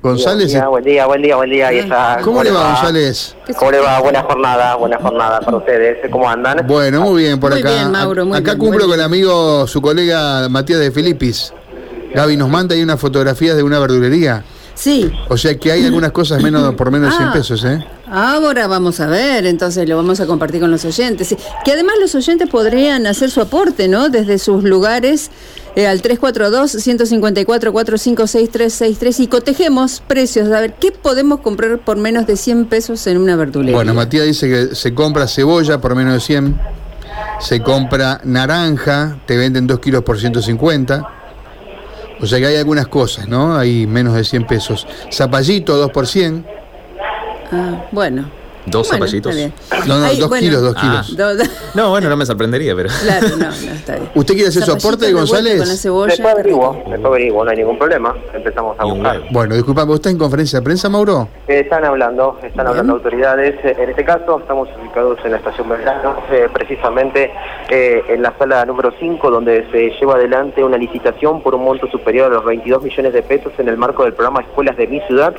González. Buen día, buen día, buen día, buen día. Está. ¿Cómo le va, González? ¿Cómo le va? Buena jornada, buena jornada para ustedes. ¿Cómo andan? Bueno, muy bien por Muy acá. bien, Mauro, muy acá bien, cumplo muy con el amigo, su colega Matías de Filipis. Gaby nos manda ahí unas fotografías de una verdulería. Sí. O sea que hay algunas cosas menos por menos de 100 Ah. pesos, ¿eh? Ahora vamos a ver, entonces lo vamos a compartir con los oyentes. Que además los oyentes podrían hacer su aporte, ¿no? Desde sus lugares eh, al 342-154-456-363 y cotejemos precios. A ver, ¿qué podemos comprar por menos de 100 pesos en una verdulería? Bueno, Matías dice que se compra cebolla por menos de 100, se compra naranja, te venden 2 kilos por 150. O sea que hay algunas cosas, ¿no? Hay menos de 100 pesos. Zapallito, 2 por 100. Ah, bueno. ¿Dos Bueno, zapallitos? No, no, Ahí, 2 bueno, kilos, 2 Ah. kilos. do- do- No, bueno, no me sorprendería, pero. claro, no, no, está bien. ¿Usted quiere hacer su aporte, revuelto González? Con la cebolla. Después averiguo, después averiguo, no hay ningún problema. Empezamos a buscar. Bueno, disculpa, ¿vos estás en conferencia de prensa, Mauro? Eh, Están hablando, están Bien. hablando autoridades. Eh, En este caso estamos ubicados en la estación Belgrano, eh, precisamente eh, en la sala número 5, donde se lleva adelante una licitación por un monto superior a los 22 millones de pesos en el marco del programa Escuelas de mi Ciudad.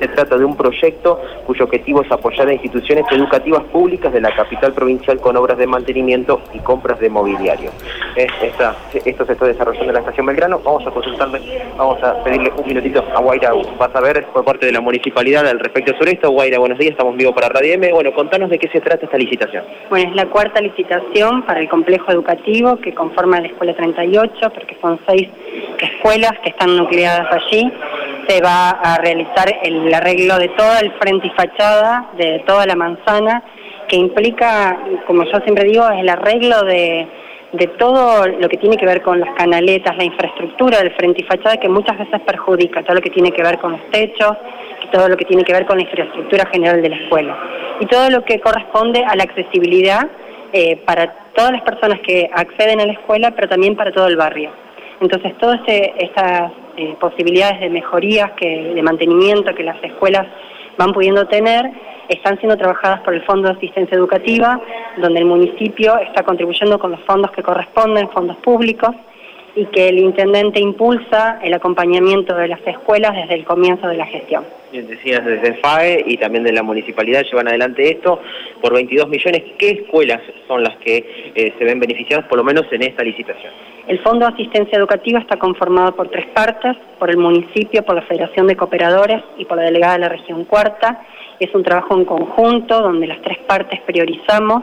Se trata de un proyecto cuyo objetivo es apoyar a instituciones educativas públicas de la capital provincial con obras de mantenimiento y compras de mobiliario. Esta- esto se está desarrollando en la estación Belgrano. Vamos a consultarle, vamos a pedirle un minutito a Guaira. Vas a ver por parte de la municipalidad al respecto sobre esto. Guaira, buenos días, estamos vivos para Radio M. Bueno, contanos de qué se trata esta licitación. Bueno, es la cuarta licitación para el complejo educativo que conforma la Escuela 38, porque son seis escuelas que están nucleadas allí. Se va a realizar el arreglo de todo el frente y fachada, de toda la manzana, que implica, como yo siempre digo, el arreglo de, de todo lo que tiene que ver con las canaletas, la infraestructura del frente y fachada, que muchas veces perjudica todo lo que tiene que ver con los techos, todo lo que tiene que ver con la infraestructura general de la escuela. Y todo lo que corresponde a la accesibilidad eh, para todas las personas que acceden a la escuela, pero también para todo el barrio. Entonces, todas este, estas eh, posibilidades de mejorías, que, de mantenimiento que las escuelas van pudiendo tener, están siendo trabajadas por el Fondo de Asistencia Educativa, donde el municipio está contribuyendo con los fondos que corresponden, fondos públicos, y que el intendente impulsa el acompañamiento de las escuelas desde el comienzo de la gestión. Bien, decías desde FAE y también de la municipalidad llevan adelante esto por 22 millones. ¿Qué escuelas son las que eh, se ven beneficiadas, por lo menos en esta licitación? El Fondo de Asistencia Educativa está conformado por tres partes, por el municipio, por la Federación de Cooperadores y por la delegada de la región cuarta. Es un trabajo en conjunto donde las tres partes priorizamos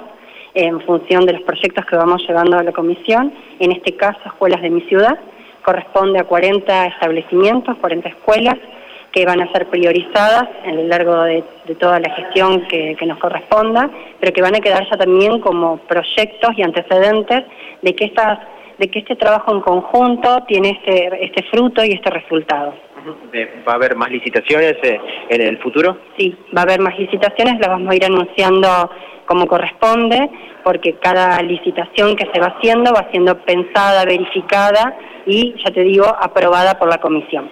en función de los proyectos que vamos llevando a la comisión. En este caso, Escuelas de mi ciudad, corresponde a 40 establecimientos, 40 escuelas que van a ser priorizadas a lo largo de, de toda la gestión que, que nos corresponda, pero que van a quedar ya también como proyectos y antecedentes de que estas de que este trabajo en conjunto tiene este, este fruto y este resultado. ¿Va a haber más licitaciones eh, en el futuro? Sí, va a haber más licitaciones, las vamos a ir anunciando como corresponde, porque cada licitación que se va haciendo va siendo pensada, verificada y, ya te digo, aprobada por la comisión.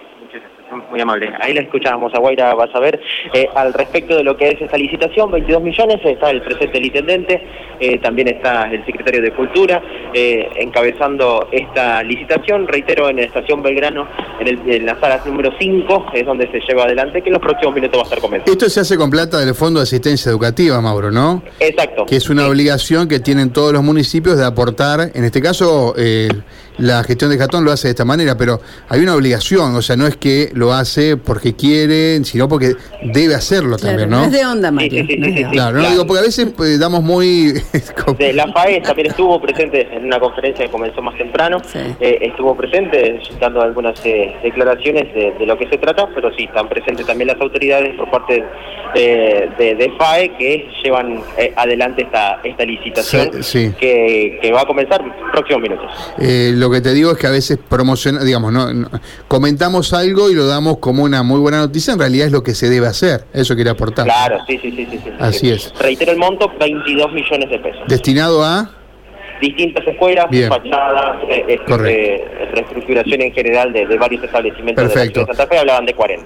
Muy amable. Ahí la escuchábamos a Guaira, vas a ver. Eh, al respecto de lo que es esta licitación, 22 millones, está el presente del intendente, eh, también está el secretario de Cultura, eh, encabezando esta licitación, reitero, en la estación Belgrano, en, el- en la sala número 5, es donde se lleva adelante, que en los próximos minutos va a estar comenzando. Esto se hace con plata del Fondo de Asistencia Educativa, Mauro, ¿no? Exacto. Que es una obligación que tienen todos los municipios de aportar, en este caso la gestión de Jatón lo hace de esta manera, pero hay una obligación, o sea, no es que lo hace porque quiere, sino porque debe hacerlo Claro, también, no ¿no? es de onda, Mario. sí, sí, no es sí, de sí. onda. Claro, no Claro. digo, porque a veces pues, damos muy... De la FAE también estuvo presente en una conferencia que comenzó más temprano, Sí. eh, estuvo presente dando algunas eh, declaraciones de, de lo que se trata, pero sí, están presentes también las autoridades por parte eh, de, de FAE que llevan eh, adelante esta, esta licitación Sí, sí. Que, que va a comenzar en próximos minutos. Eh, lo que te digo es que a veces promociona, digamos, no, no- comentamos algo y lo damos como una muy buena noticia, en realidad es lo que se debe hacer, eso quería aportar. Claro, sí, sí, sí, sí. sí, Así sí. es. Reitero el monto, 22 millones de pesos. Destinado a... distintas escuelas, Bien. fachadas, eh, eh, Correcto. eh, reestructuración en general de, de varios establecimientos de la Perfecto. ciudad de Santa Fe, hablaban de 40.